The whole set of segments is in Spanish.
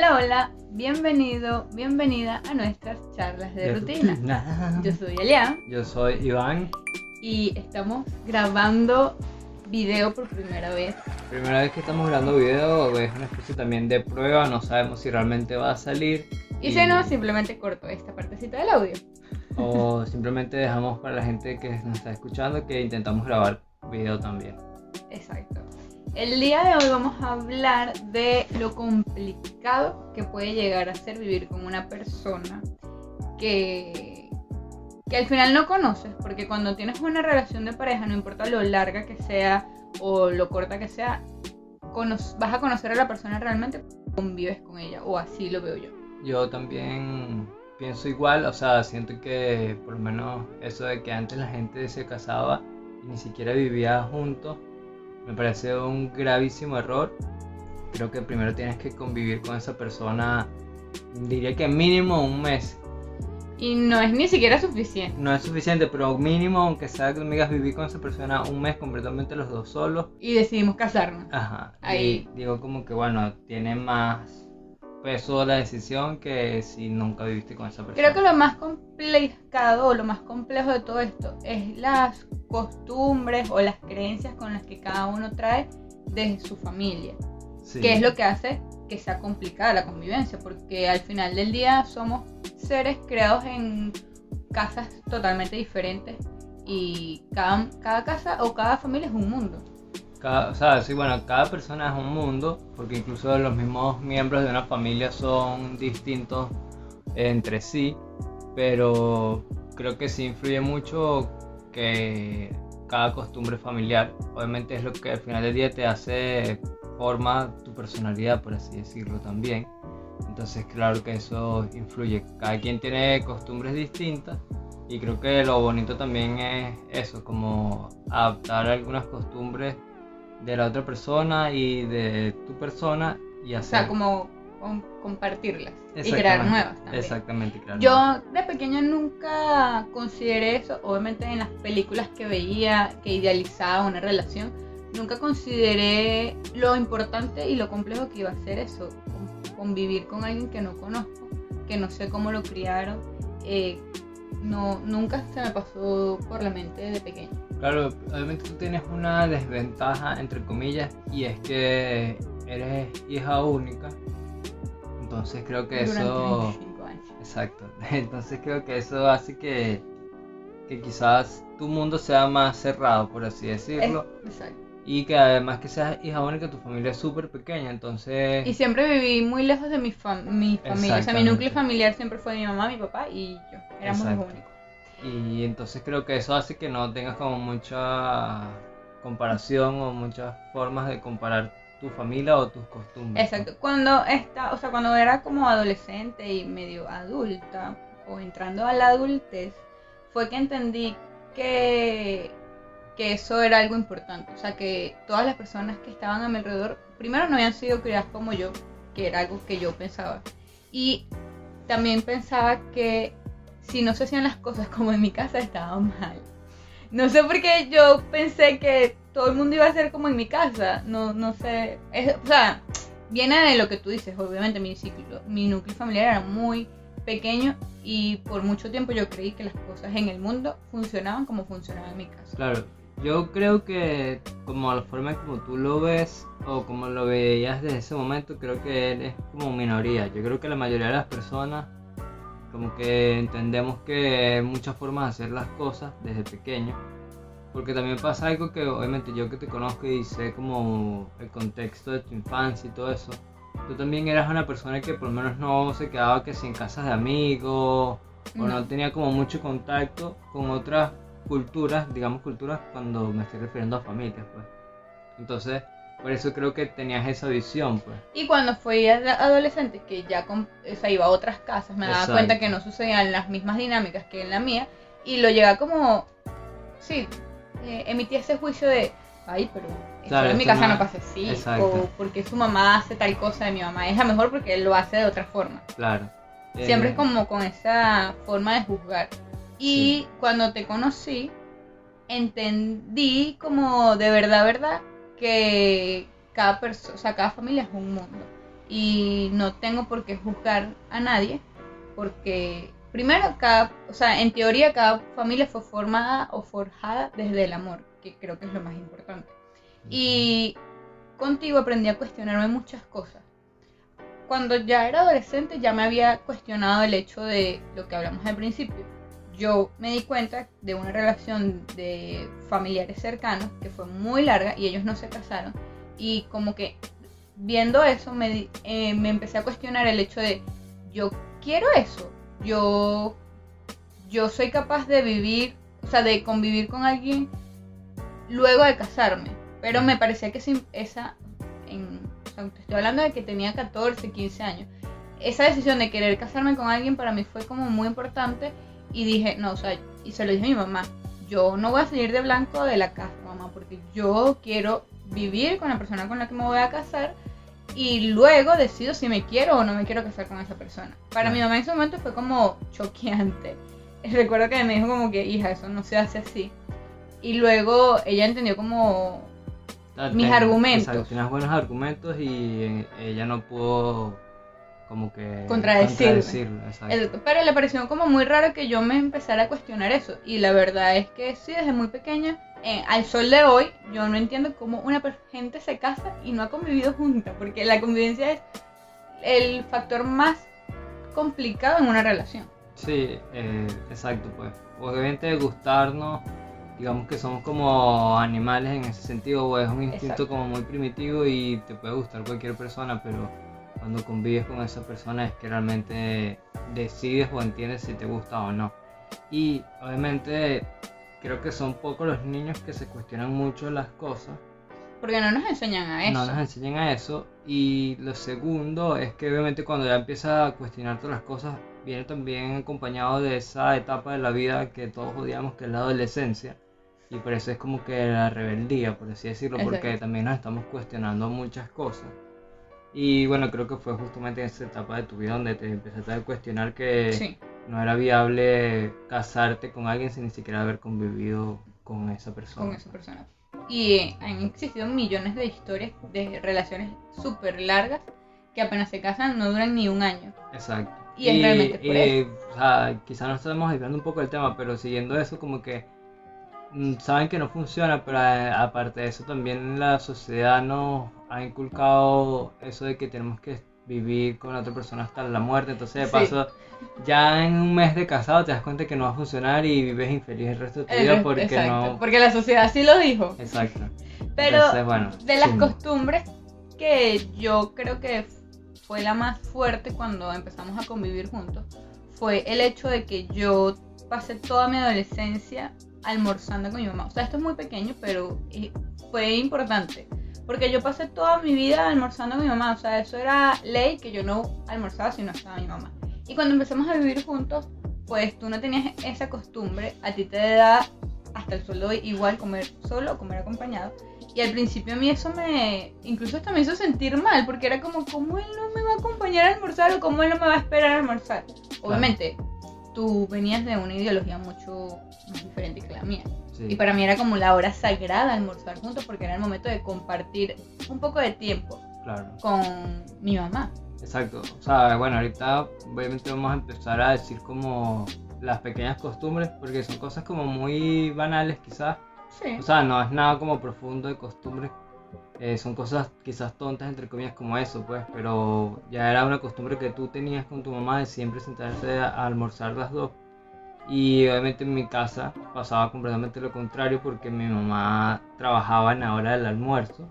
Hola, hola, bienvenido, bienvenida a nuestras charlas de rutina. Yo soy Elia Yo soy Iván. y estamos grabando video por primera vez. Primera vez que estamos grabando video, es una especie también de prueba, no sabemos si realmente va a salir. Y si no, simplemente corto esta partecita del audio. O simplemente dejamos para la gente que nos está escuchando que intentamos grabar video también. Exacto. El día de hoy vamos a hablar de lo complicado que puede llegar a ser vivir con una persona que, que al final no conoces, porque cuando tienes una relación de pareja, no importa lo larga que sea o lo corta que sea, vas a conocer a la persona realmente, convives con ella, o así lo veo yo. Yo también pienso igual, o sea, siento que por lo menos eso de que antes la gente se casaba y ni siquiera vivía juntos, me parece un gravísimo error. Creo que primero tienes que convivir con esa persona, diría que mínimo un mes. Y no es ni siquiera suficiente. No es suficiente, pero mínimo, aunque sea que amigas vivir con esa persona un mes completamente los dos solos. Y decidimos casarnos. Ajá. Ahí. Y digo como que bueno, tiene más peso la decisión que si nunca viviste con esa persona. Creo que lo más complicado o lo más complejo de todo esto es las costumbres o las creencias con las que cada uno trae de su familia, Sí. que es lo que hace que sea complicada la convivencia, porque al final del día somos seres creados en casas totalmente diferentes y cada, cada casa o cada familia es un mundo. Cada- o sea, sí, bueno, cada persona es un mundo, porque incluso los mismos miembros de una familia son distintos entre sí, pero creo que sí influye mucho que cada costumbre familiar, obviamente es lo que al final del día te hace, forma tu personalidad, por así decirlo también. Entonces, claro que eso influye. Cada quien tiene costumbres distintas y creo que lo bonito también es eso, como adaptar algunas costumbres de la otra persona y de tu persona y O hacer sea, como com- compartirlas y crear nuevas también. Exactamente, claro. Yo de pequeña nunca consideré eso, obviamente en las películas que veía, que idealizaba una relación, nunca consideré lo importante y lo complejo que iba a ser eso, con- convivir con alguien que no conozco, que no sé cómo lo criaron, eh, no, nunca se me pasó por la mente de pequeña. Claro, obviamente tú tienes una desventaja, entre comillas, y es que eres hija única. Entonces creo que Durante eso... 25 años. Exacto. Entonces creo que eso hace que, que quizás tu mundo sea más cerrado, por así decirlo. Es- exacto. Y que además que seas hija única, tu familia es súper pequeña. Entonces... Y siempre viví muy lejos de mi, fam- mi familia, o sea, mi núcleo familiar siempre fue mi mamá, mi papá y yo, éramos los únicos. Y entonces creo que eso hace que no tengas como mucha comparación o muchas formas de comparar tu familia o tus costumbres. Exacto. Cuando está, o sea, cuando era como adolescente y medio adulta o entrando a la adultez, fue que entendí que, que eso era algo importante. O sea, que todas las personas que estaban a mi alrededor, primero no habían sido criadas como yo, que era algo que yo pensaba. Y también pensaba que si no se hacían las cosas como en mi casa, estaba mal. No sé por qué yo pensé que todo el mundo iba a ser como en mi casa. No, no sé. O sea, viene de lo que tú dices. Obviamente mi, mi núcleo familiar era muy pequeño y por mucho tiempo yo creí que las cosas en el mundo funcionaban como funcionaban en mi casa. Claro, yo creo que como la forma como tú lo ves o como lo veías desde ese momento, creo que eres como minoría. Yo creo que la mayoría de las personas como que entendemos que hay muchas formas de hacer las cosas desde pequeño. Porque también pasa algo que obviamente yo que te conozco y sé como el contexto de tu infancia y todo eso, tú también eras una persona que por lo menos no se quedaba que si en casas de amigos o no No. tenía como mucho contacto con otras culturas, digamos culturas cuando me estoy refiriendo a familias, pues. Entonces, por eso creo que tenías esa visión, pues. Y cuando fui ad- adolescente, que ya con, o sea, iba a otras casas, me daba Exacto. cuenta que no sucedían las mismas dinámicas que en la mía. Y lo llegaba como, sí, eh, emitía ese juicio de, ay, pero Claro, en mi casa no- no pasa así. Exacto. O porque su mamá hace tal cosa de mi mamá. Es la mejor porque él lo hace de otra forma. Claro. Siempre Eh, es como con esa forma de juzgar. Y cuando te conocí, entendí como de verdad, verdad, que cada persona, o sea, cada familia es un mundo. y no tengo por qué juzgar a nadie porque primero cada, o sea, en teoría cada familia fue formada o forjada desde el amor, que creo que es lo más importante. Y contigo aprendí a cuestionarme muchas cosas. Cuando ya era adolescente ya me había cuestionado el hecho de lo que hablamos al principio. Yo me di cuenta de una relación de familiares cercanos que fue muy larga y ellos no se casaron. Y como que viendo eso me, eh, me empecé a cuestionar el hecho de yo quiero eso. Yo, yo soy capaz de vivir, o sea, de convivir con alguien luego de casarme. Pero me parecía que esa, en, o sea, estoy hablando de que tenía 14, 15 años. Esa decisión de querer casarme con alguien para mí fue como muy importante y dije, no, o sea, y se lo dije a mi mamá, yo no voy a salir de blanco de la casa, mamá, porque yo quiero vivir con la persona con la que me voy a casar y luego decido si me quiero o no me quiero casar con esa persona. Para mi mamá en ese momento fue como choqueante. Recuerdo que me dijo como que, hija, eso no se hace así. Y luego ella entendió como mis argumentos. Exacto, tienes buenos argumentos y eh, ella no pudo como que contradecirlo. pero le pareció como muy raro que yo me empezara a cuestionar eso. Y la verdad es que sí, desde muy pequeña eh, al sol de hoy, yo no entiendo cómo una gente se casa y no ha convivido junta, porque la convivencia es el factor más complicado en una relación. Sí, eh, exacto, pues. Obviamente gustarnos, digamos que somos como animales en ese sentido, o es un instinto como muy primitivo y te puede gustar cualquier persona, pero cuando convives con esa persona es que realmente decides o entiendes si te gusta o no. Y obviamente creo que son pocos los niños que se cuestionan mucho las cosas. Porque no nos enseñan a eso. No nos enseñan a eso. Y lo segundo es que obviamente cuando ya empieza a cuestionar todas las cosas, viene también acompañado de esa etapa de la vida que todos odiamos, que es la adolescencia. Y por eso es como que la rebeldía, por así decirlo, porque también nos estamos cuestionando muchas cosas. Y bueno, creo que fue justamente en esa etapa de tu vida donde te empezaste a cuestionar que sí no era viable casarte con alguien sin ni siquiera haber convivido con esa persona. Con esa persona. Y han existido millones de historias de relaciones súper largas que apenas se casan no duran ni un año. Exacto. Y, es realmente por eso. O sea, quizás nos estamos desviando un poco del tema, pero siguiendo eso como que mm, saben que no funciona, pero eh, aparte de eso también la sociedad nos ha inculcado eso de que tenemos que vivir con otra persona hasta la muerte. Entonces, de paso, ya en un mes de casado te das cuenta que no va a funcionar y vives infeliz el resto de tu vida porque no. Porque la sociedad sí lo dijo. Exacto. Pero de las costumbres que yo creo que fue la más fuerte cuando empezamos a convivir juntos fue el hecho de que yo pasé toda mi adolescencia almorzando con mi mamá. O sea, esto es muy pequeño, pero eh, fue importante porque yo pasé toda mi vida almorzando con mi mamá. O sea, eso era ley que yo no almorzaba si no estaba mi mamá. Y cuando empezamos a vivir juntos, pues tú no tenías esa costumbre. A ti te da hasta el sueldo igual comer solo o comer acompañado. Y al principio a mí eso me, incluso hasta me hizo sentir mal, porque era como, ¿cómo él no me va a acompañar a almorzar o cómo él no me va a esperar a almorzar? Obviamente, tú venías de una ideología mucho más diferente que la mía. Y para mí era como la hora sagrada almorzar juntos porque era el momento de compartir un poco de tiempo con mi mamá. Exacto. O sea, bueno, ahorita obviamente vamos a empezar a decir como las pequeñas costumbres porque son cosas como muy banales quizás. Sí. O sea, no es nada como profundo de costumbres. Eh, son cosas quizás tontas entre comillas como eso, pues, pero ya era una costumbre que tú tenías con tu mamá de siempre sentarse a almorzar las dos y obviamente en mi casa pasaba completamente lo contrario porque mi mamá trabajaba en la hora del almuerzo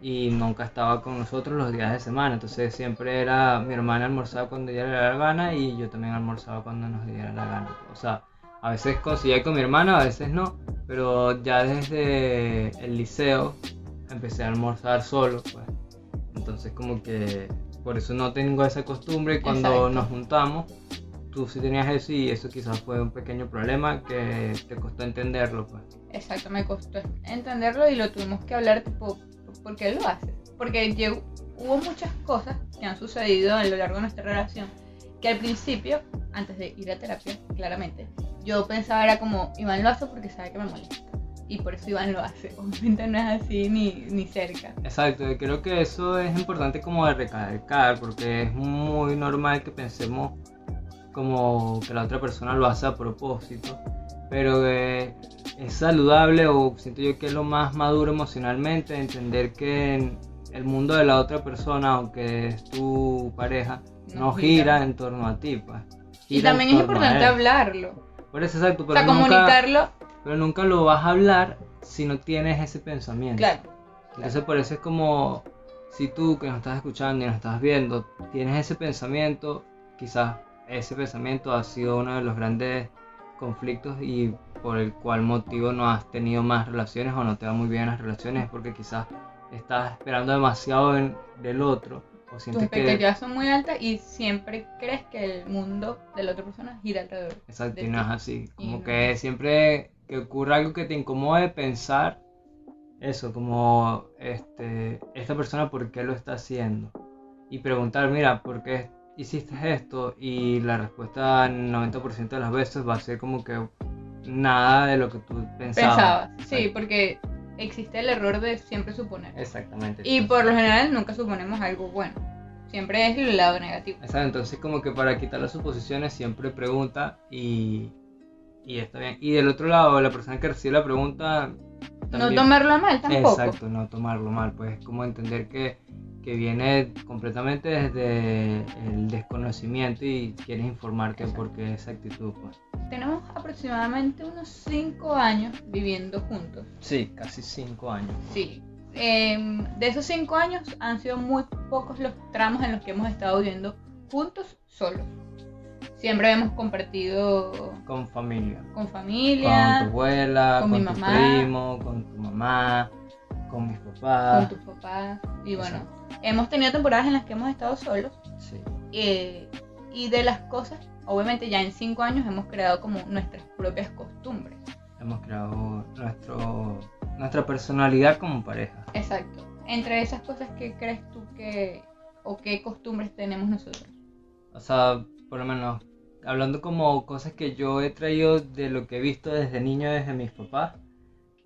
y nunca estaba con nosotros los días de semana. Entonces siempre era mi hermana almorzaba cuando ella le diera la gana y yo también almorzaba cuando nos diera la gana. O sea, a veces conseguía con mi hermana, a veces no. Pero ya desde el liceo empecé a almorzar solo. Pues. Entonces como que por eso no tengo esa costumbre cuando nos juntamos tú sí tenías eso y eso quizás fue un pequeño problema que te costó entenderlo. Pues. Exacto, me costó entenderlo y lo tuvimos que hablar tipo, ¿por qué lo haces? Porque hubo muchas cosas que han sucedido a lo largo de nuestra relación que al principio, antes de ir a terapia, claramente, yo pensaba era como, Iván lo hace porque sabe que me molesta. y por eso Iván lo hace. Obviamente no es así ni, ni cerca. Exacto, y creo que eso es importante como de recalcar, porque es muy normal que pensemos como que la otra persona lo hace a propósito, pero es saludable o siento yo que es lo más maduro emocionalmente entender que en el mundo de la otra persona, aunque es tu pareja, no, No gira. gira. en torno a ti, pues. Y también es importante hablarlo. Por eso, exacto, O pero sea, nunca, comunicarlo, pero nunca lo vas a hablar si no tienes ese pensamiento. claro. Entonces por eso es como si tú que nos estás escuchando y nos estás viendo tienes ese pensamiento, quizás ese pensamiento ha sido uno de los grandes conflictos y por el cual motivo no has tenido más relaciones o no te va muy bien las relaciones es porque quizás estás esperando demasiado en- del otro o Tus sientes que expectativas son muy altas y siempre crees que el mundo de la otra persona gira alrededor. Exacto, y no es así. Y Como no que siempre que ocurra algo que te incomode pensar eso, como este, esta persona por qué lo está haciendo. Y preguntar, mira, ¿por qué hiciste esto? Y la respuesta 90% de las veces va a ser como que nada de lo que tú pensabas. Pensabas, sí, porque existe el error de siempre suponer. Exactamente. Y por lo general nunca suponemos algo bueno. Siempre es el lado negativo. Exacto, entonces como que para quitar las suposiciones siempre pregunta y, y está bien. Y del otro lado, la persona que recibe la pregunta... No también- tomarlo a mal tampoco. Exacto, no tomarlo mal, pues como entender que, que viene completamente desde el desconocimiento y quieres informarte Exacto. por qué esa actitud, pues. Tenemos aproximadamente unos 5 años viviendo juntos. Sí, casi cinco años. Sí. Em, de esos 5 años han sido muy pocos los tramos en los que hemos estado viviendo juntos solos. Siempre hemos compartido Con familia. con Con tu familia, abuela, con con, mi tu mamá. primo, con tu mamá, con mis papás. con tus papás. Y bueno, hemos tenido temporadas en las que hemos estado solos. Sí, eh, y de las cosas, obviamente ya en 5 años hemos creado como nuestras propias costumbres. hemos creado nuestro, nuestra personalidad como pareja. Exacto. Entre esas cosas, ¿qué crees tú que, o qué costumbres tenemos nosotros? O sea, por lo menos, hablando como cosas que yo he traído de lo que he visto desde niño, desde mis papás,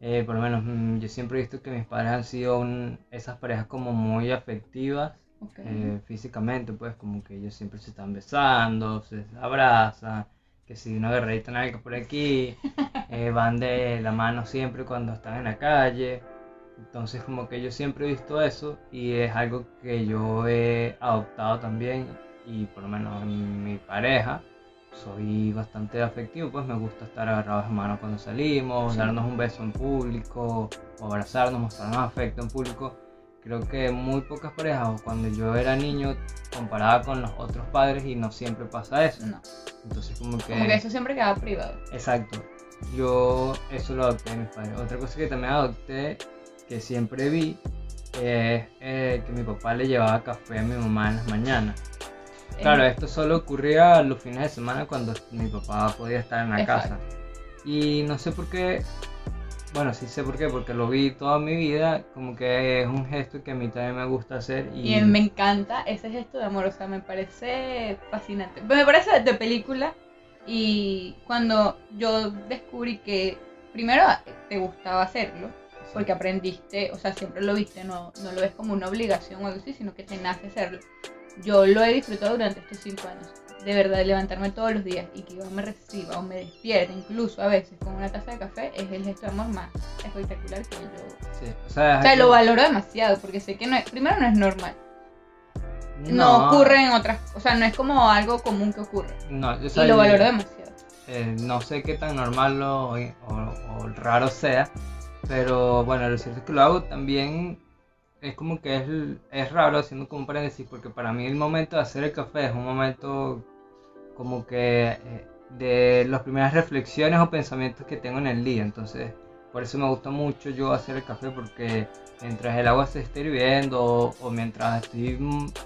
eh, por lo menos mm, yo siempre he visto que mis padres han sido un- esas parejas como muy afectivas Ok. eh, físicamente, pues como que ellos siempre se están besando, se abrazan, que si una guerrerita nalga por aquí, eh, van de la mano siempre cuando están en la calle. Entonces como que yo siempre he visto eso y es algo que yo he adoptado también y por lo menos en mi pareja soy bastante afectivo, pues me gusta estar agarrados de mano cuando salimos, Sí. darnos un beso en público o abrazarnos, mostrarnos afecto en público. Creo que muy pocas parejas o cuando yo era niño comparaba con los otros padres y no siempre pasa eso. no, Entonces como que... como que eso siempre queda privado. Exacto. Yo eso lo adopté de mis padres. Otra cosa que también adopté, que siempre vi, es eh, que mi papá le llevaba café a mi mamá en las mañanas. Claro, Eh, esto solo ocurría los fines de semana cuando mi papá podía estar en la Exacto. casa. Y no sé por qué, bueno, sí sé por qué, porque lo vi toda mi vida, como que es un gesto que a mí también me gusta hacer. Y, Y me encanta ese gesto de amor, o sea, me parece fascinante. Me parece de película y cuando yo descubrí que primero te gustaba hacerlo, porque aprendiste, o sea, siempre lo viste, no, no lo ves como una obligación o algo así, sino que te nace hacerlo. Yo lo he disfrutado durante estos cinco años. De verdad, levantarme todos los días y que Iván me reciba o me despierte, incluso a veces con una taza de café, es el gesto de amor más espectacular que yo. Sí, o sea, O sea, es lo valoro demasiado porque sé que no es, primero no es normal. No, ocurre en otras, o sea, no es como algo común que ocurre. No, o sea, y lo yo- valoro demasiado. Eh, no sé qué tan normal lo- o, o raro sea, pero bueno, lo cierto es que lo hago también. Es como que es, es raro, haciendo como un paréntesis, porque para mí el momento de hacer el café es un momento como que eh, de las primeras reflexiones o pensamientos que tengo en el día. Entonces, por eso me gusta mucho yo hacer el café, porque mientras el agua se esté hirviendo o, o mientras estoy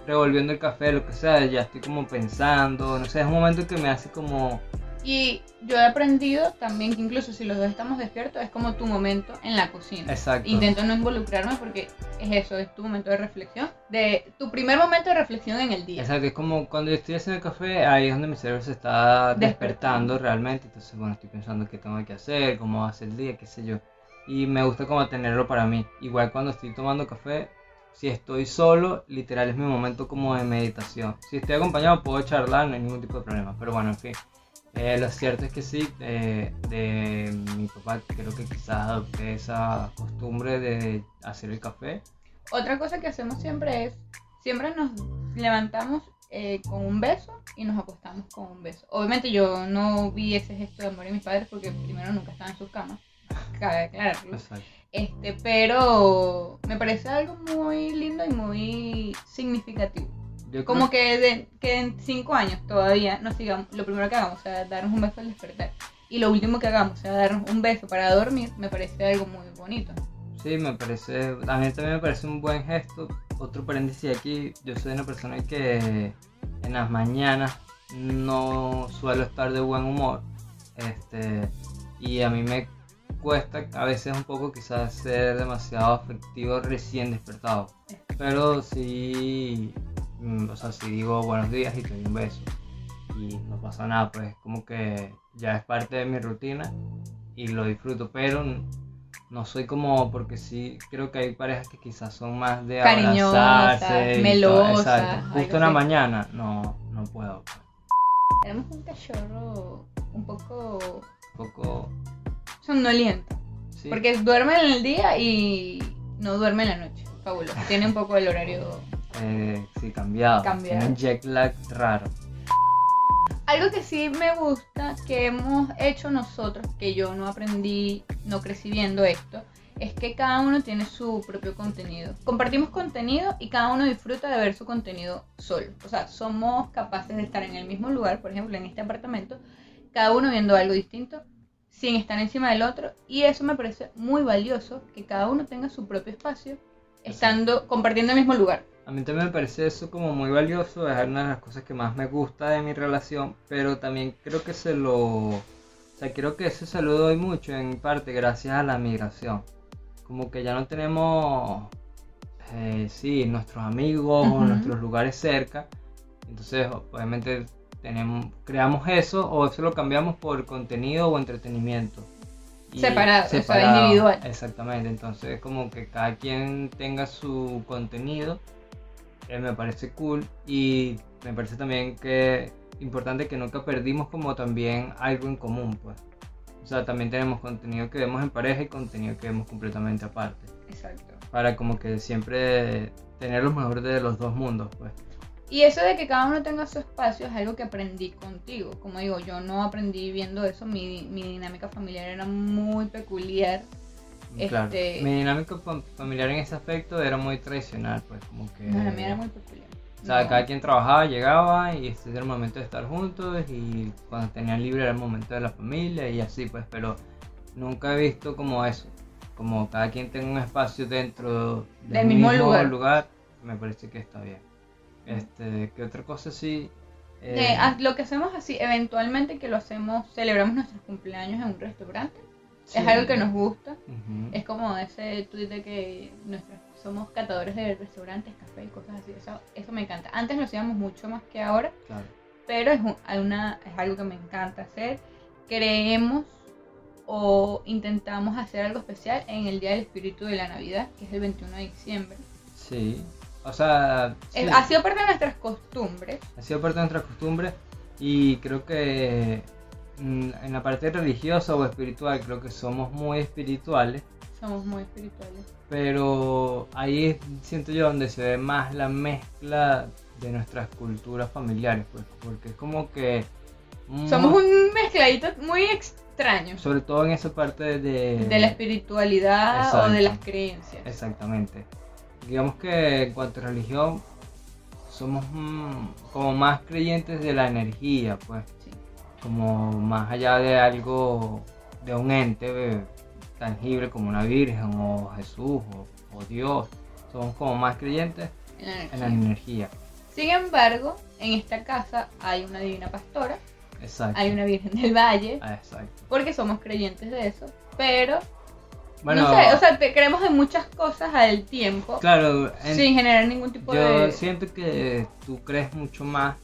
revolviendo el café, lo que sea, ya estoy como pensando. No sé, es un momento que me hace como Y yo he aprendido también que incluso si los dos estamos despiertos es como tu momento en la cocina. Exacto. Intento no involucrarme porque es eso, es tu momento de reflexión, de tu primer momento de reflexión en el día. Exacto, es como cuando yo estoy haciendo el café, ahí es donde mi cerebro se está despertando Despertando. realmente. Entonces, bueno, estoy pensando qué tengo que hacer, cómo va a ser el día, qué sé yo. y me gusta como tenerlo para mí. Igual cuando estoy tomando café, si estoy solo, literal es mi momento como de meditación. Si estoy acompañado puedo charlar, no hay ningún tipo de problema. Pero bueno, en fin. Eh, lo cierto es que sí, eh, de mi papá creo que quizás adopté esa costumbre de hacer el café. Otra cosa que hacemos siempre es, siempre nos levantamos eh, con un beso y nos acostamos con un beso. Obviamente yo no vi ese gesto de amor de mis padres porque primero nunca estaban en sus camas, cabe aclararlo. Exacto. Este, pero me parece algo muy lindo y muy significativo. Yo Como creo- que, de- que en cinco años todavía nos sigamos, lo primero que hagamos sea darnos un beso al despertar. Y lo último que hagamos sea darnos un beso para dormir, me parece algo muy bonito. Sí, me parece, a mí también me parece un buen gesto. Otro paréntesis aquí, yo soy una persona que en las mañanas no suelo estar de buen humor. Este, y a mí me cuesta a veces un poco quizás ser demasiado afectivo recién despertado. Pero sí, o sea, si digo buenos días y te doy un beso y no pasa nada, pues como que ya es parte de mi rutina y lo disfruto, pero no soy como, porque sí creo que hay parejas que quizás son más de Cariñosas, abrazarse y todo, melosas, exacto. Justo en la mañana, no, no puedo. pues. Tenemos un cachorro un poco Un poco, somnoliento. sí, Porque duerme en el día y no duerme en la noche. Fabuloso. Tiene un poco el horario. Eh, sí, cambiado. Cambiado. Tiene un jet lag raro. Algo que sí me gusta que hemos hecho nosotros, que yo no aprendí, no crecí viendo esto, es que cada uno tiene su propio contenido. Compartimos contenido y cada uno disfruta de ver su contenido solo. O sea, somos capaces de estar en el mismo lugar, por ejemplo, en este apartamento, cada uno viendo algo distinto, sin estar encima del otro. Y eso me parece muy valioso, que cada uno tenga su propio espacio, estando, compartiendo el mismo lugar. A mí también me parece eso como muy valioso, es una de las cosas que más me gusta de mi relación, pero también creo que se lo... O sea, creo que eso se lo doy mucho en parte gracias a la migración. Como que ya no tenemos, eh, sí, nuestros amigos o nuestros lugares cerca. Entonces, obviamente, tenemos, creamos eso o eso lo cambiamos por contenido o entretenimiento. Separado, o sea, individual. Exactamente, entonces como que cada quien tenga su contenido, eh, me parece cool y me parece también que importante que nunca perdimos como también algo en común, pues. O sea, también tenemos contenido que vemos en pareja y contenido que vemos completamente aparte. Exacto. Para como que siempre tener lo mejor de los dos mundos, pues. Y eso de que cada uno tenga su espacio es algo que aprendí contigo. Como digo, yo no aprendí viendo eso, mi, mi dinámica familiar era muy peculiar. Claro. Este- Mi dinámica fam- familiar en ese aspecto era muy tradicional, pues como que... No, la mía era muy peculiar. O sea, No. cada quien trabajaba, llegaba y este era el momento de estar juntos y cuando tenían libre era el momento de la familia y así pues, pero nunca he visto como eso, como cada quien tenga un espacio dentro Del mismo lugar. me parece que está bien. Este, ¿qué otra cosa sí? Eh, lo que hacemos así, eventualmente que lo hacemos, celebramos nuestros cumpleaños en un restaurante. sí. Es algo que nos gusta. Es como ese tweet de que nuestros, somos catadores de restaurantes, café y cosas así. Eso, eso me encanta. Antes lo hacíamos mucho más que ahora. Claro. pero es, un- una, es algo que me encanta hacer. Creemos o intentamos hacer algo especial en el Día del Espíritu de la Navidad, que es el 21 de diciembre. Sí. O sea, sí. Ha sido parte de nuestras costumbres. ha sido parte de nuestra costumbre y creo que mm, en la parte religiosa o espiritual creo que somos muy espirituales Somos muy espirituales. pero ahí siento yo donde se ve más la mezcla de nuestras culturas familiares pues porque es como que Somos un mezcladito muy extraño sobre todo en esa parte de de la espiritualidad o de las creencias. exactamente digamos que en cuanto a religión somos mm, como más creyentes de la energía pues Sí. como más allá de algo, de un ente eh, tangible como una virgen o Jesús o, o Dios. Somos como más creyentes en la en la energía. Sin embargo, en esta casa hay una divina pastora, Exacto. hay una Virgen del Valle, Ah, exacto. porque somos creyentes de eso, pero Bueno, no sé, o sea, te- creemos en muchas cosas al tiempo claro, en- sin generar ningún tipo yo de... siento que tú crees mucho más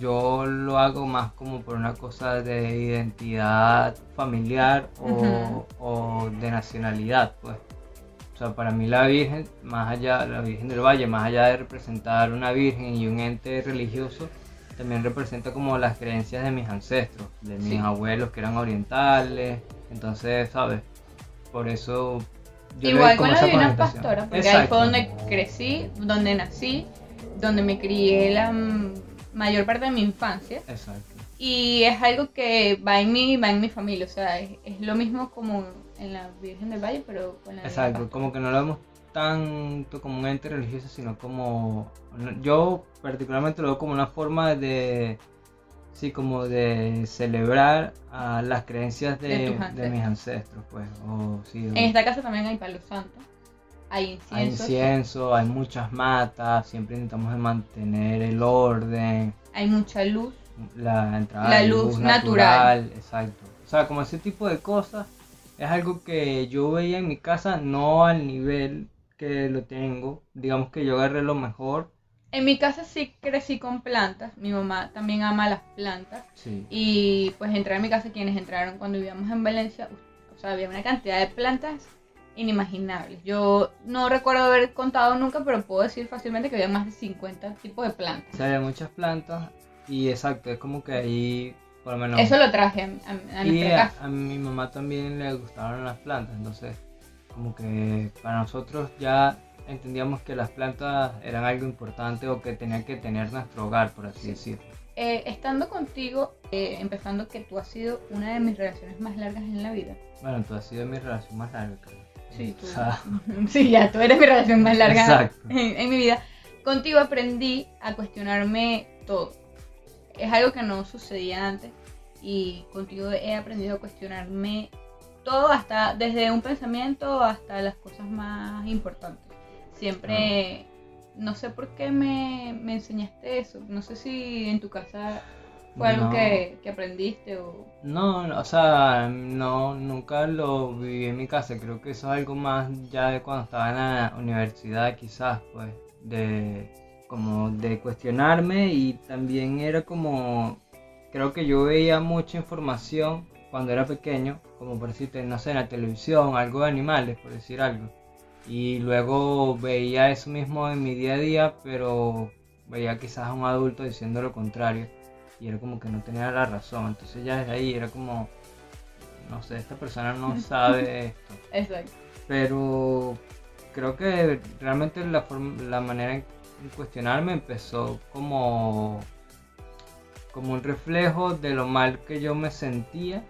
yo lo hago más como por una cosa de identidad familiar o, o de nacionalidad, pues. O sea, para mí la Virgen, más allá, la Virgen del Valle, más allá de representar una Virgen y un ente religioso, también representa como las creencias de mis ancestros, de mis Sí. abuelos que eran orientales, entonces, ¿sabes? Por eso yo Igual con la esa Divina connotación. Pastora, porque ahí fue donde crecí, donde nací, donde me crié la mayor parte de mi infancia. Exacto. Y es algo que va en mí, va en mi familia, o sea, es, es lo mismo como en la Virgen del Valle, pero con la Exacto, como que no lo vemos tanto como un ente religioso, sino como... Yo particularmente lo veo como una forma de... Sí, como de celebrar a las creencias de, De mis ancestros, pues. O, sí, En esta casa también hay palo santo, hay incienso. hay incienso, hay muchas matas, siempre intentamos mantener el orden, hay mucha luz. la entrada La luz natural. Exacto. O sea, como ese tipo de cosas es algo que yo veía en mi casa, no al nivel que lo tengo. Digamos que yo agarré lo mejor. En mi casa sí crecí con plantas, mi mamá también ama las plantas. Sí. Y pues entré a mi casa, quienes entraron cuando vivíamos en Valencia, o sea, había una cantidad de plantas inimaginables. Yo no recuerdo haber contado nunca, pero puedo decir fácilmente que había más de 50 tipos de plantas. O sea, había muchas plantas y exacto, es como que ahí, por lo menos... Eso lo traje a, a- a y nuestra a, casa. a mi mamá también le gustaban las plantas, entonces como que para nosotros ya entendíamos que las plantas eran algo importante o que tenían que tener nuestro hogar, por así decirlo. Eh, estando contigo, eh, empezando que tú has sido una de mis relaciones más largas en la vida. Bueno, tú has sido mi relación más larga, creo. Sí, tú. O sea, Sí, ya, tú eres mi relación más larga en, en mi vida. Contigo aprendí a cuestionarme todo. Es algo que no sucedía antes y contigo he aprendido a cuestionarme todo, hasta desde un pensamiento hasta las cosas más importantes. Siempre, no sé por qué me, me enseñaste eso. No sé si en tu casa fue algo que, que aprendiste o... No, no, o sea, no, nunca lo viví en mi casa. Creo que eso es algo más ya de cuando estaba en la universidad, quizás, pues, de como de cuestionarme y también era como, creo que yo veía mucha información cuando era pequeño, como por decirte, no sé, en la televisión, algo de animales, por decir algo. Y luego veía eso mismo en mi día a día, pero veía quizás a un adulto diciendo lo contrario y era como que no tenía la razón. Entonces ya desde ahí era como, no sé, esta persona no sabe esto. Exacto. Pero creo que realmente la, forma- la manera en cuestionarme empezó como, como un reflejo de lo mal que yo me sentía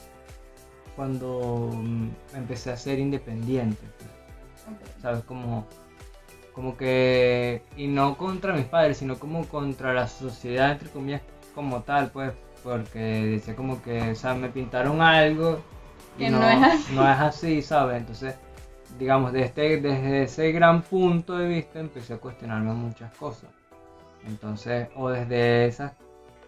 cuando mm, empecé a ser independiente. ¿Sabes? Como, como que, y no contra mis padres, sino como contra la sociedad, entre comillas, como tal, pues, porque decía como que, o sea, me pintaron algo Que no es así. no es así, ¿sabes? Entonces, digamos, desde, este- desde ese gran punto de vista empecé a cuestionarme muchas cosas. Entonces, o desde esas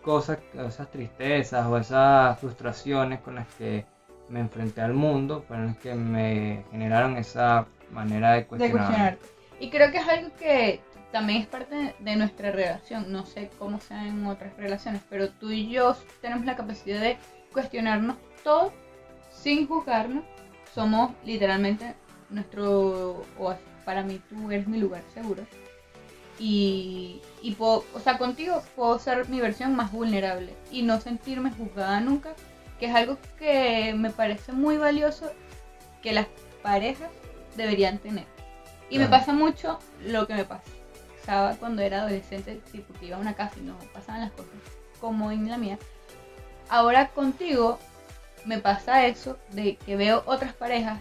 cosas, esas tristezas o esas frustraciones con las que me enfrenté al mundo, fueron las que me generaron esa manera de cuestionarte. Y creo que es algo que también es parte de nuestra relación. No sé cómo sea en otras relaciones, pero tú y yo tenemos la capacidad de cuestionarnos todo sin juzgarnos. Somos literalmente nuestro, o para mí tú eres mi lugar seguro. Y, y puedo, o sea, contigo puedo ser mi versión más vulnerable y no sentirme juzgada nunca, que es algo que me parece muy valioso que las parejas deberían tener. Y me pasa mucho lo que me pasaba cuando era adolescente, tipo que iba a una casa y no pasaban las cosas como en la mía. Ahora contigo me pasa eso de que veo otras parejas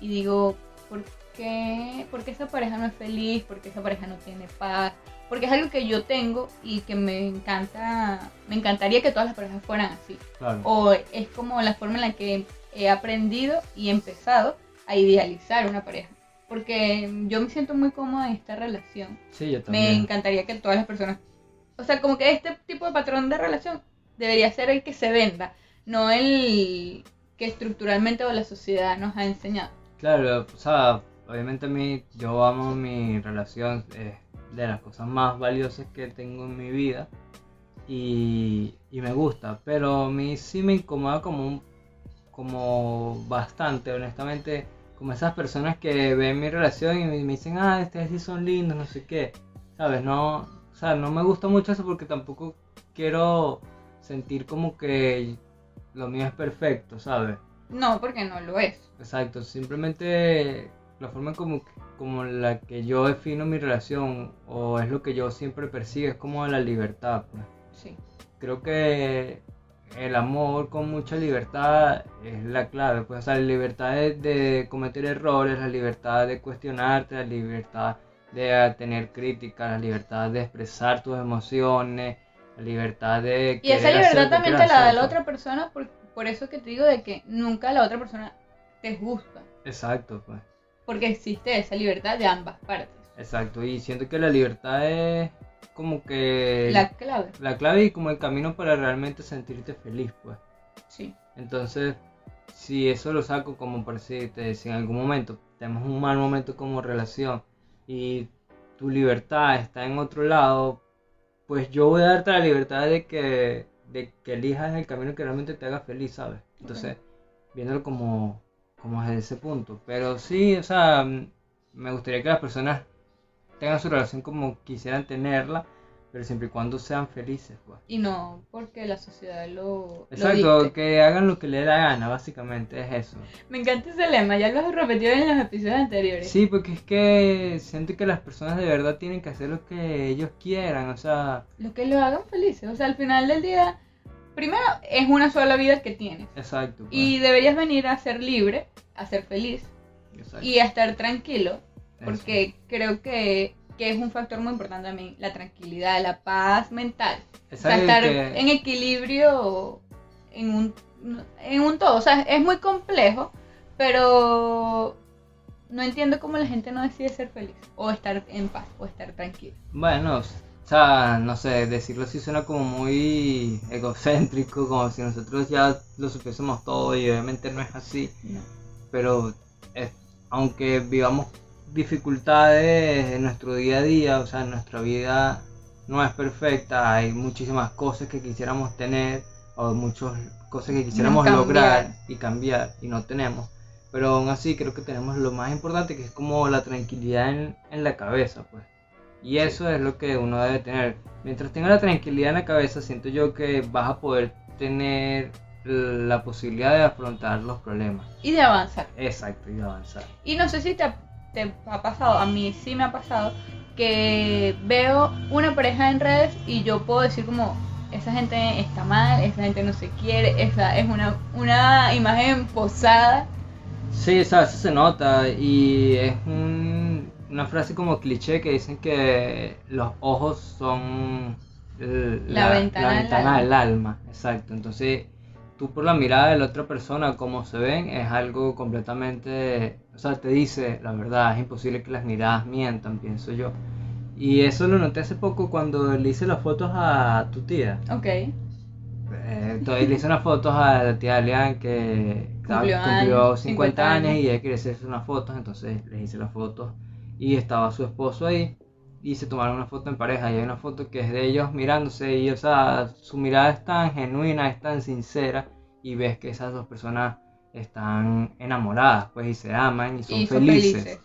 y digo, ¿por qué, por qué esa pareja no es feliz? ¿Por qué esa pareja no tiene paz? Porque es algo que yo tengo y que me encanta, me encantaría que todas las parejas fueran así Claro. o es como la forma en la que he aprendido y empezado a idealizar una pareja. Porque yo me siento muy cómoda en esta relación. sí, yo Me también. encantaría que todas las personas... O sea, como que este tipo de patrón de relación debería ser el que se venda, no el que estructuralmente o la sociedad nos ha enseñado. Claro, o sea, obviamente a mí, yo amo mi relación, es de las cosas más valiosas que tengo en mi vida. y, y me gusta, pero a mí sí me incomoda como un, como bastante, honestamente, como esas personas que ven mi relación y me, me dicen, ah, ustedes sí son lindos, no sé qué, ¿sabes? No, o sea, no me gusta mucho eso porque tampoco quiero sentir como que lo mío es perfecto, ¿sabes? No, porque no lo es. Exacto, simplemente la forma como, como la que yo defino mi relación o es lo que yo siempre persigo es como la libertad. Pues. Sí. Creo que el amor con mucha libertad es la clave, pues, o sea, la libertad de, de cometer errores, la libertad de cuestionarte, la libertad de tener críticas, la libertad de expresar tus emociones, la libertad de... Y esa libertad también te la da la otra persona, por, por eso que te digo de que nunca la otra persona te gusta. Exacto, pues. Porque existe esa libertad de ambas partes. Exacto, y siento que la libertad es como que La clave. la clave y como el camino para realmente sentirte feliz, pues. Sí. Entonces, si eso lo saco como por decirte, si en algún momento tenemos un mal momento como relación y tu libertad está en otro lado, pues yo voy a darte la libertad de que, de que elijas el camino que realmente te haga feliz, ¿sabes? Entonces, viéndolo como, como desde ese punto. Pero sí, o sea, me gustaría que las personas tengan su relación como quisieran tenerla, pero siempre y cuando sean felices, pues. Y no porque la sociedad lo, Exacto, que hagan lo que les dé la gana, básicamente es eso. Me encanta ese lema, ya lo has repetido en los episodios anteriores. Sí, porque es que siento que las personas de verdad tienen que hacer lo que ellos quieran, o sea, Lo que lo hagan felices. O sea, al final del día, primero es una sola vida que tienes. exacto. pues, Y deberías venir a ser libre, a ser feliz exacto, y a estar tranquilo. Eso. Porque creo que, que es un factor muy importante también, la tranquilidad, la paz mental. O sea, estar que- en equilibrio en un, en un todo. O sea, es muy complejo, pero no entiendo cómo la gente no decide ser feliz, o estar en paz, o estar tranquilo. Bueno, o sea, no sé, decirlo así suena como muy egocéntrico, como si nosotros ya lo supiésemos todo y obviamente no es así. No. pero es- aunque vivamos dificultades en nuestro día a día, o sea, nuestra vida no es perfecta, hay muchísimas cosas que quisiéramos tener o muchas cosas que quisiéramos lograr y cambiar y no tenemos. Pero aún así creo que tenemos lo más importante que es como la tranquilidad en, en la cabeza, pues. Y eso es lo que uno debe tener. Mientras tenga la tranquilidad en la cabeza, siento yo que vas a poder tener la posibilidad de afrontar los problemas. Y de avanzar. Exacto, y avanzar. Y no sé si te, te ha pasado, a mí sí me ha pasado, que veo una pareja en redes y yo puedo decir como, esa gente está mal, esa gente no se quiere, esa es una, una imagen posada. Sí, eso se nota y es un- una frase como cliché que dicen que los ojos son La ventana del ventana del alma. Exacto, entonces tú por la mirada de la otra persona, como se ven, es algo completamente, o sea, te dice la verdad, es imposible que las miradas mientan, pienso yo. Y eso lo noté hace poco cuando le hice las fotos a tu tía. Ok. Eh, entonces le hice unas fotos a la tía Alian que Cumplió cumplió, años, 50 50 años años. y ella quería hacerse unas fotos, entonces les hice las fotos y estaba su esposo ahí y se tomaron una foto en pareja y hay una foto que es de ellos mirándose y o sea, su mirada es tan genuina, es tan sincera y ves que esas dos personas están enamoradas pues y se aman y son y son felices. felices.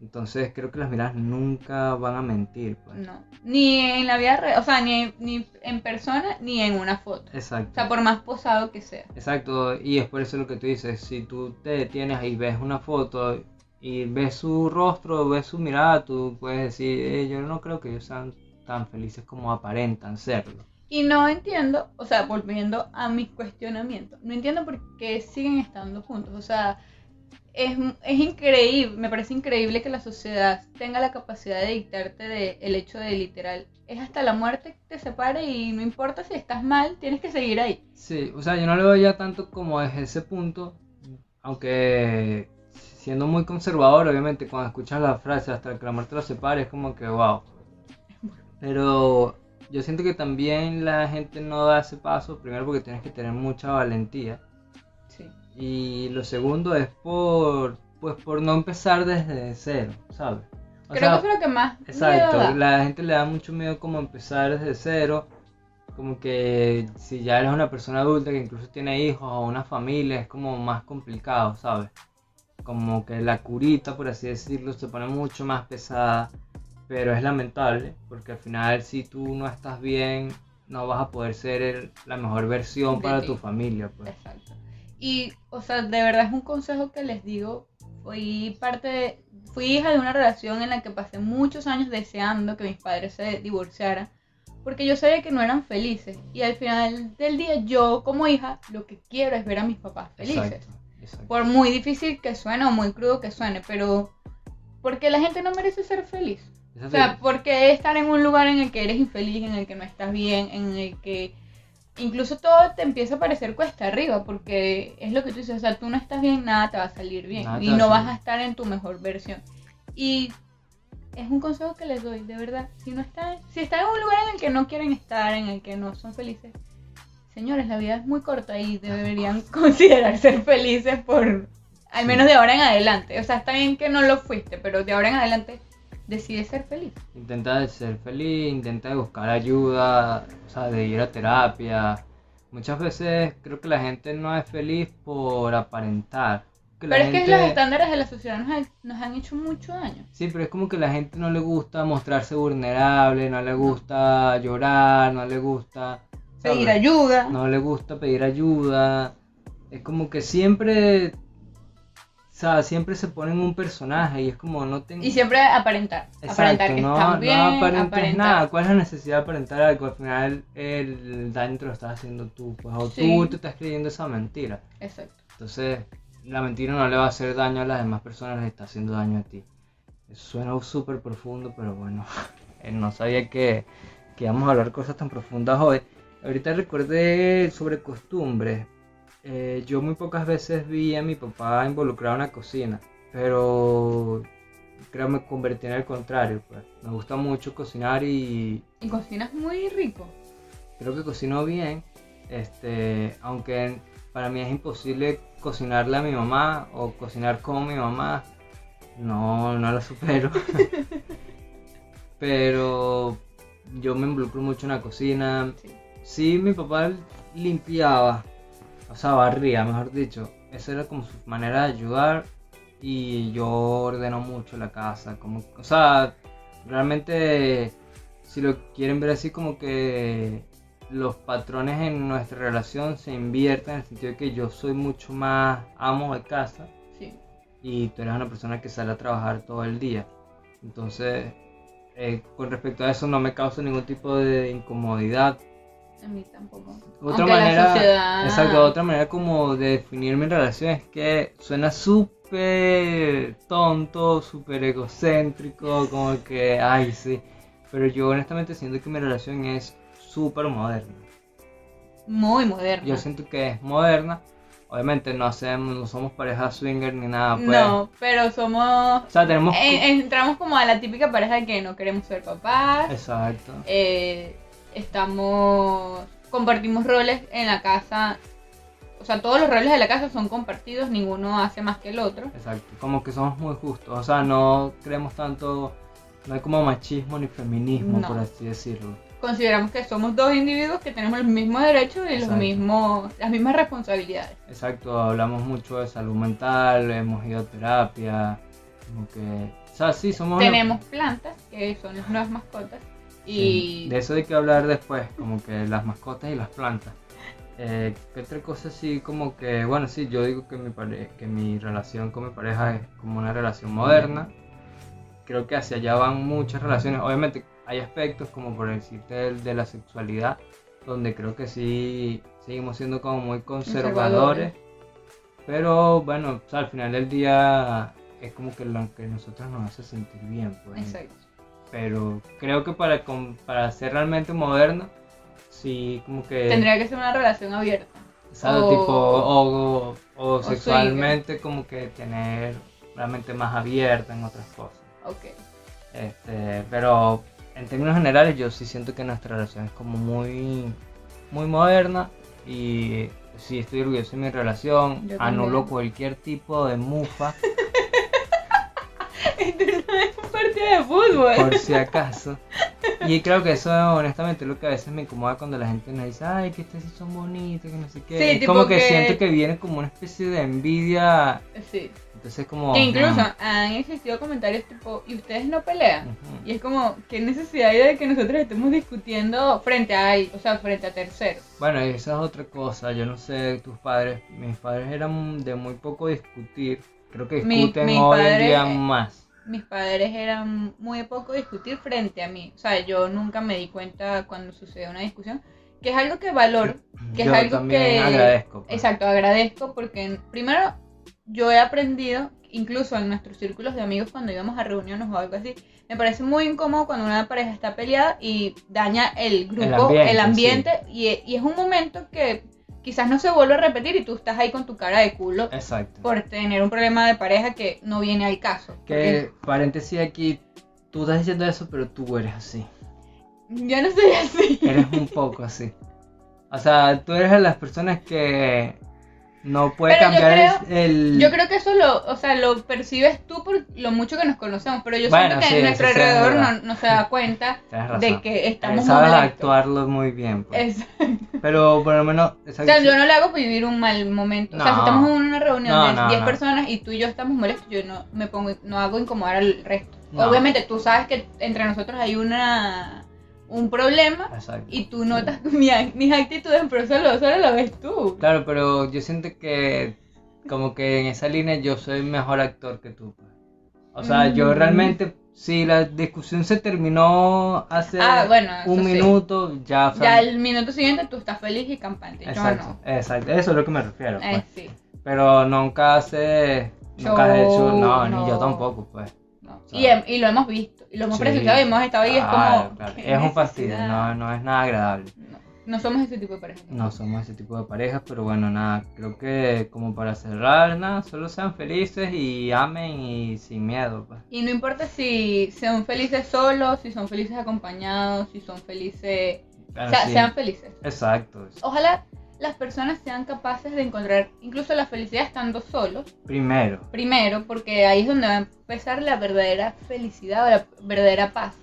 Entonces creo que las miradas nunca van a mentir pues. No. Ni en la vida real, o sea, ni, ni en persona, ni en una foto. Exacto. O sea, por más posado que sea. Exacto, y es por eso lo que tú dices, si tú te detienes y ves una foto y ves su rostro, ves su mirada, tú puedes decir, "Eh, yo no creo que ellos sean tan felices como aparentan serlo. Y no entiendo, o sea, volviendo a mi cuestionamiento, no entiendo por qué siguen estando juntos. O sea, es, es increíble, me parece increíble que la sociedad tenga la capacidad de dictarte de, el hecho de literal, es hasta la muerte que te separe y no importa si estás mal, tienes que seguir ahí. Sí, o sea, yo no lo veo ya tanto como desde ese punto, aunque siendo muy conservador, obviamente, cuando escuchas la frase hasta que la muerte los separe, es como que wow. Pero yo siento que también la gente no da ese paso, primero porque tienes que tener mucha valentía. Sí. Y lo segundo es por, pues por no empezar desde cero, ¿sabes? O Creo sea, que es lo que más miedo exacto, da. la gente le da mucho miedo como empezar desde cero, como que si ya eres una persona adulta que incluso tiene hijos o una familia, es como más complicado, ¿sabes? Como que la curita, por así decirlo, se pone mucho más pesada, pero es lamentable, porque al final si tú no estás bien, no vas a poder ser el- la mejor versión De para ti. tu familia, pues. Exacto. Y, o sea, de verdad es un consejo que les digo. Fui parte de- fui hija de una relación en la que pasé muchos años deseando que mis padres se divorciaran, porque yo sabía que no eran felices. Y al final del día, yo como hija, lo que quiero es ver a mis papás felices. Exacto, exacto. Por muy difícil que suene o muy crudo que suene, pero porque la gente no merece ser feliz. O sea, sí, ¿por qué estar en un lugar en el que eres infeliz, en el que no estás bien, en el que incluso todo te empieza a parecer cuesta arriba? Porque es lo que tú dices, o sea, tú no estás bien, nada te va a salir bien Nada y no vas a estar en tu mejor versión. Y es un consejo que les doy, de verdad. Si no están, si están en un lugar en el que no quieren estar, en el que no son felices, señores, la vida es muy corta y deberían considerar ser felices por al menos de ahora en adelante. O sea, está bien que no lo fuiste, pero de ahora en adelante decide ser feliz. Intenta de ser feliz, intenta de buscar ayuda, o sea, de ir a terapia. Muchas veces creo que la gente no es feliz por aparentar. Que Pero es que los estándares de la sociedad nos han, nos han hecho mucho daño. Sí, pero es como que la gente no le gusta mostrarse vulnerable, no le gusta llorar, no le gusta... ¿sabes? Pedir ayuda. No le gusta pedir ayuda. Es como que siempre... O sea, siempre se ponen un personaje y es como no tengo... Y siempre aparentar. aparentar que no, están bien. no aparentes aparentar. nada. ¿Cuál es la necesidad de aparentar algo? Al final el daño te lo estás haciendo tú, pues, o Sí. tú te estás creyendo esa mentira. Exacto. Entonces, la mentira no le va a hacer daño a las demás personas, le está haciendo daño a ti. Eso suena súper profundo, pero bueno, no sabía que, que íbamos a hablar cosas tan profundas hoy. Ahorita recordé sobre costumbres. Eh, yo muy pocas veces vi a mi papá involucrado en la cocina, pero creo que me convertí en el contrario. Pues. Me gusta mucho cocinar y, Y cocinas muy rico. creo que cocino bien, este, aunque para mí es imposible cocinarle a mi mamá o cocinar con mi mamá, no, no lo supero. Pero yo me involucro mucho en la cocina. Sí. Sí, mi papá limpiaba, o sea, barría, mejor dicho. Esa era como su manera de ayudar y yo ordeno mucho la casa, como, o sea, realmente si lo quieren ver así como que los patrones en nuestra relación se invierten en el sentido de que yo soy mucho más amo de casa Sí. y tú eres una persona que sale a trabajar todo el día. Entonces, eh, con respecto a eso no me causa ningún tipo de incomodidad. A mí tampoco. Otra Aunque manera, sociedad... exacto, otra manera como de definir mi relación es que suena súper tonto, súper egocéntrico, como que, ay, sí. Pero yo honestamente siento que mi relación es súper moderna. Muy moderna. Yo siento que es moderna. Obviamente no hacemos, no somos pareja swinger ni nada, pues. No, pero somos... O sea, tenemos... en- entramos como a la típica pareja que no queremos ser papás. Exacto. eh, estamos compartimos roles en la casa o sea todos los roles de la casa son compartidos ninguno hace más que el otro Exacto, como que somos muy justos, o sea, no creemos tanto, no hay como machismo ni feminismo, No. por así decirlo. consideramos que somos dos individuos que tenemos los mismos derechos y los mismos las mismas responsabilidades Exacto, hablamos mucho de salud mental, hemos ido a terapia, como que, o sea, sí, somos... tenemos plantas que son las nuevas mascotas Sí, y De eso hay que hablar después, como que las mascotas y las plantas. Eh, ¿Qué otra cosa sí? Como que, bueno, sí, yo digo que mi, pare- que mi relación con mi pareja es como una relación moderna. Creo que hacia allá van muchas relaciones. Obviamente hay aspectos como por decirte el de la sexualidad, donde creo que sí seguimos siendo como muy conservadores. Conservadores. Pero bueno, o sea, al final del día es como que lo que nosotros nos hace sentir bien. Pues. exacto Pero creo que para, para ser realmente moderno, sí, como que. tendría que ser una relación abierta o sea, o- tipo, o, o o sexualmente, como que tener realmente más abierta en otras cosas. ok Este, pero en términos generales, yo sí siento que nuestra relación es como muy, muy moderna y sí estoy orgulloso de mi relación. Yo Anulo también. cualquier tipo de mufa, esto no es un partido de fútbol por si acaso. y creo que eso, honestamente, es lo que a veces me incomoda cuando la gente nos dice, ay, que ustedes sí son bonitos, que no sé qué. Sí, es como que, que- siento que viene como una especie de envidia. Sí. Entonces, como. Que incluso han existido comentarios tipo, ¿y ustedes no pelean? Y es como, ¿qué necesidad hay de que nosotros estemos discutiendo frente a, o sea, frente a terceros? Bueno, y esa es otra cosa. Yo no sé, tus padres, mis padres eran de muy poco discutir. Creo que discuten mis hoy en padres- día más. Mis padres eran muy poco discutir frente a mí. O sea, yo nunca me di cuenta cuando sucede una discusión, que es algo que valoro, que Yo es algo también que... agradezco. pues. Exacto, agradezco porque primero yo he aprendido, incluso en nuestros círculos de amigos cuando íbamos a reuniones o algo así, me parece muy incómodo cuando una pareja está peleada y daña el grupo, el ambiente, ambiente, y, y es un momento que quizás no se vuelve a repetir y tú estás ahí con tu cara de culo Exacto. por tener un problema de pareja que no viene al caso. Que paréntesis aquí, tú estás diciendo eso, pero tú eres así. Yo no soy así. Eres un poco así. O sea, tú eres de las personas que no puede Pero yo cambiar el, Yo creo que eso lo, o sea, lo percibes tú por lo mucho que nos conocemos, pero yo Bueno, siento que sí, en nuestro alrededor no, no se da cuenta de que Eh, estamos sabes molestos. actuarlo muy bien. pues. Exacto. Pero por lo menos... O sea, yo no le hago vivir un mal momento. O sea, si estamos en una reunión No, de no, 10 no. personas y tú y yo estamos molestos, yo no me pongo, no hago incomodar al resto. Obviamente tú sabes que entre nosotros hay una un problema Exacto. y tú notas mi- mis actitudes, pero solo, solo lo ves tú. Claro, pero yo siento que como que en esa línea yo soy mejor actor que tú. pues. O sea, yo realmente, si la discusión se terminó hace Ah, bueno, un sí. minuto, ya... o sea, Ya el minuto siguiente tú estás feliz y campante. Exacto, Yo exacto, eso es lo que me refiero. no. pues. Eh, sí. Pero nunca hace... Nunca has hecho... Show, No, no. ni yo tampoco, pues. No. sea, Y, hem- y lo hemos visto, y lo hemos Sí, presentado y hemos estado ahí es como... claro. ¿qué Es un fastidio, no, no es nada agradable. No, no somos ese tipo de pareja. No somos ese tipo de parejas, pero bueno, nada, creo que como para cerrar, nada, solo sean felices y amen y sin miedo, pues. Y no importa si son felices solos, si son felices acompañados, si son felices... O sea, sí, sean felices. Exacto. Ojalá las personas sean capaces de encontrar incluso la felicidad estando solos, Primero, primero, porque ahí es donde va a empezar la verdadera felicidad o la verdadera paz.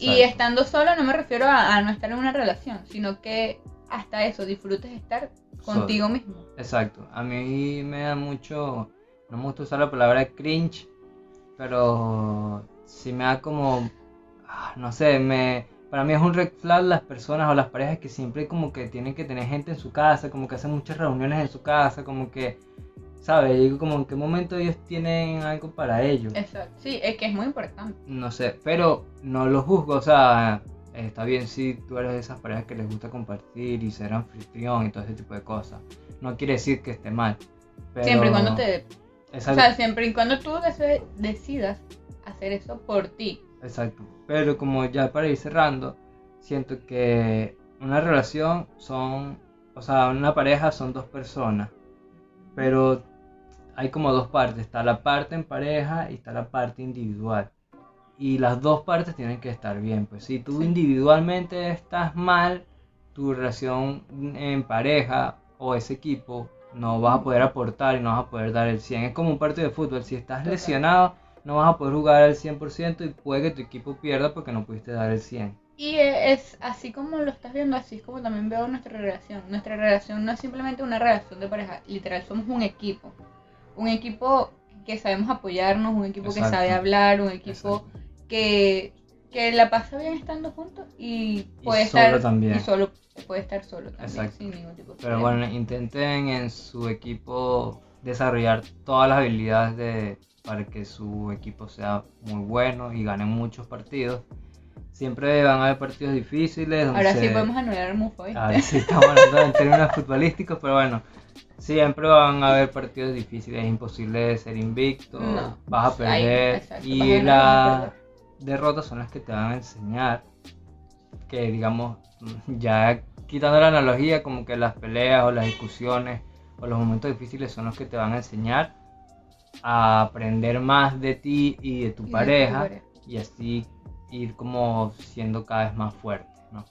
Y estando solo no me refiero a, a no estar en una relación, sino que hasta eso, disfrutes estar contigo mismo. Exacto. A mí me da mucho, no me gusta usar la palabra cringe, pero sí me da como, ah, no sé, me, para mí es un red flag las personas o las parejas que siempre como que tienen que tener gente en su casa, como que hacen muchas reuniones en su casa, como que, ¿sabes? Digo como en qué momento ellos tienen algo para ellos. Exacto. Sí, es que es muy importante. No sé, pero no lo juzgo, o sea, está bien si tú eres de esas parejas que les gusta compartir y ser anfitrión y todo ese tipo de cosas. No quiere decir que esté mal. Pero... Siempre y cuando te... O sea, siempre y cuando tú decidas hacer eso por ti. Exacto. Pero como ya para ir cerrando, siento que una relación son, o sea, una pareja son dos personas, pero hay como dos partes, está la parte en pareja y está la parte individual. Y las dos partes tienen que estar bien, pues si tú Sí. individualmente estás mal, tu relación en pareja o ese equipo no vas a poder aportar y no vas a poder dar el 100. Es como un partido de fútbol, si estás lesionado no vas a poder jugar al 100% y puede que tu equipo pierda porque no pudiste dar el 100. Y es así como lo estás viendo, así es como también veo nuestra relación. Nuestra relación no es simplemente una relación de pareja, literal somos un equipo. Un equipo que sabemos apoyarnos, un equipo que sabe hablar, un equipo que, que la pasa bien estando juntos y puede solo estar también. y solo puede estar solo también Exacto. sin ningún tipo de Pero bueno, intenten en su equipo desarrollar todas las habilidades de, para que su equipo sea muy bueno y ganen muchos partidos. Siempre van a haber partidos difíciles. donde Ahora sí se- podemos anular el mufo, ¿viste? Ahora sí estamos hablando en términos futbolísticos, pero bueno, siempre van a haber partidos difíciles. Es imposible ser invicto, No. vas a perder. exacto, y las derrotas son las que te van a enseñar que, digamos, ya quitando la analogía, como que las peleas o las discusiones o los momentos difíciles son los que te van a enseñar a aprender más de ti y de tu Y de tu pareja pareja. y así ir como siendo cada vez más fuerte, ¿no?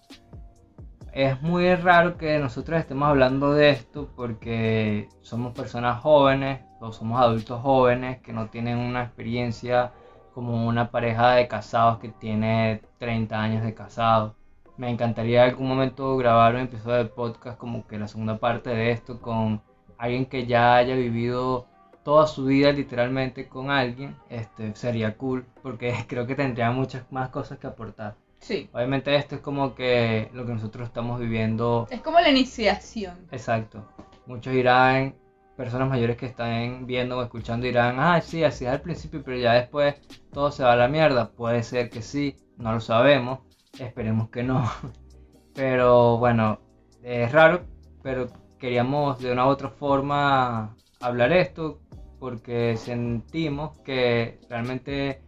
Es muy raro que nosotros estemos hablando de esto porque somos personas jóvenes o somos adultos jóvenes que no tienen una experiencia como una pareja de casados que tiene 30 años de casado. Me encantaría en algún momento grabar un episodio de podcast como que la segunda parte de esto con alguien que ya haya vivido toda su vida literalmente con alguien, este sería cool porque creo que tendría muchas más cosas que aportar. Sí. Obviamente esto es como que lo que nosotros estamos viviendo. Es como la iniciación. Exacto. Muchos irán, personas mayores que están viendo o escuchando dirán, ah, sí, así es al principio, pero ya después todo se va a la mierda. Puede ser que sí, no lo sabemos, esperemos que no. Pero bueno, es raro, pero queríamos de una u otra forma hablar esto porque sentimos que realmente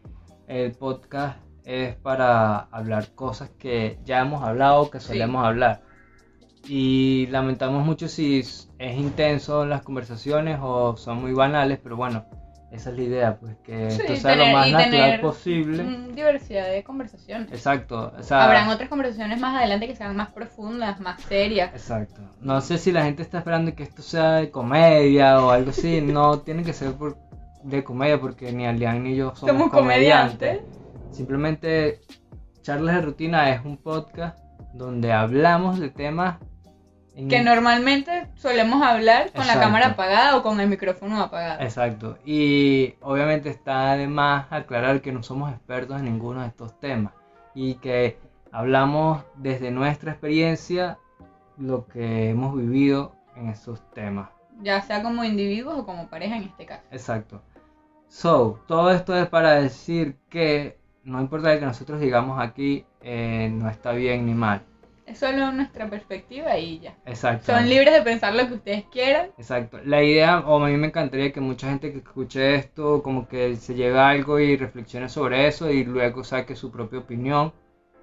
el podcast es para hablar cosas que ya hemos hablado, que solemos hablar. Y lamentamos mucho si es intenso las conversaciones o son muy banales, pero bueno, esa es la idea, pues que esto sea lo más natural posible. Diversidad de conversaciones. Exacto. Habrán otras conversaciones más adelante que sean más profundas, más serias. Exacto. No sé si la gente está esperando que esto sea de comedia o algo así. no tiene que ser por, de comedia porque ni Alian ni yo somos, comediantes. Simplemente Charlas de Rutina es un podcast donde hablamos de temas que normalmente solemos hablar con la cámara apagada o con el micrófono apagado. Exacto. Y obviamente está además aclarar que no somos expertos en ninguno de estos temas y que hablamos desde nuestra experiencia lo que hemos vivido en esos temas. Ya sea como individuos o como pareja en este caso. Exacto. So, todo esto es para decir que no importa lo que nosotros digamos aquí, eh, no está bien ni mal es solo nuestra perspectiva y ya. Exacto. Son libres de pensar lo que ustedes quieran. Exacto. La idea, o a mí me encantaría que mucha gente que escuche esto, como que se llegue a algo y reflexione sobre eso y luego saque su propia opinión,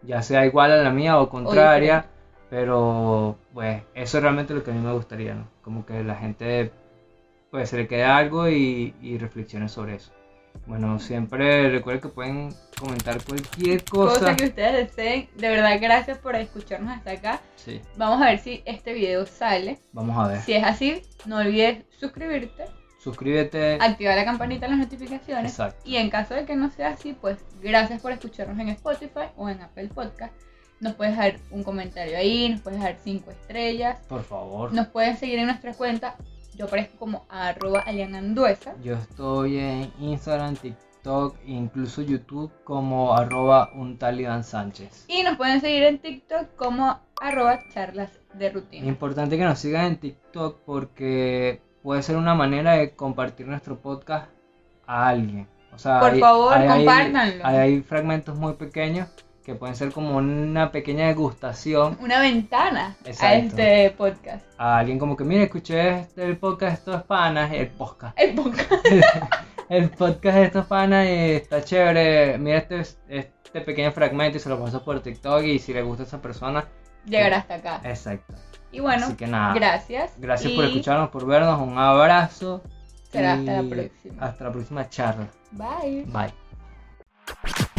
ya sea igual a la mía o contraria. pero, pues, eso es realmente lo que a mí me gustaría, ¿no? Como que la gente, pues, se le quede algo y, y reflexione sobre eso. Bueno, siempre recuerden que pueden comentar cualquier cosa. Cosa que ustedes deseen. De verdad, gracias por escucharnos hasta acá. Sí. Vamos a ver si este video sale. Vamos a ver. Si es así, no olvides suscribirte. Suscríbete. Activa la campanita de las notificaciones. Exacto. Y en caso de que no sea así, pues gracias por escucharnos en Spotify o en Apple Podcast. Nos puedes dar un comentario ahí, nos puedes dar cinco estrellas. Por favor. Nos puedes seguir en nuestra cuenta yo aparezco como arroba aliananduesa. Yo estoy en Instagram, TikTok, incluso YouTube como arroba un Sánchez. Y nos pueden seguir en TikTok como arroba charlas de rutina. Importante que nos sigan en TikTok porque puede ser una manera de compartir nuestro podcast a alguien. O sea, Por favor, compártanlo. hay fragmentos muy pequeños que pueden ser como una pequeña degustación. Una ventana a este podcast. A alguien como que, mire, escuché este, el podcast de estos panas, el podcast. El podcast. el podcast de estos panas y está chévere. Mira este, este pequeño fragmento y se lo paso por TikTok y si le gusta a esa persona... Llegará hasta acá. Exacto. Y bueno, Así que nada, gracias. Gracias por escucharnos, por vernos. Un abrazo. Será hasta la próxima. Hasta la próxima charla. Bye. Bye.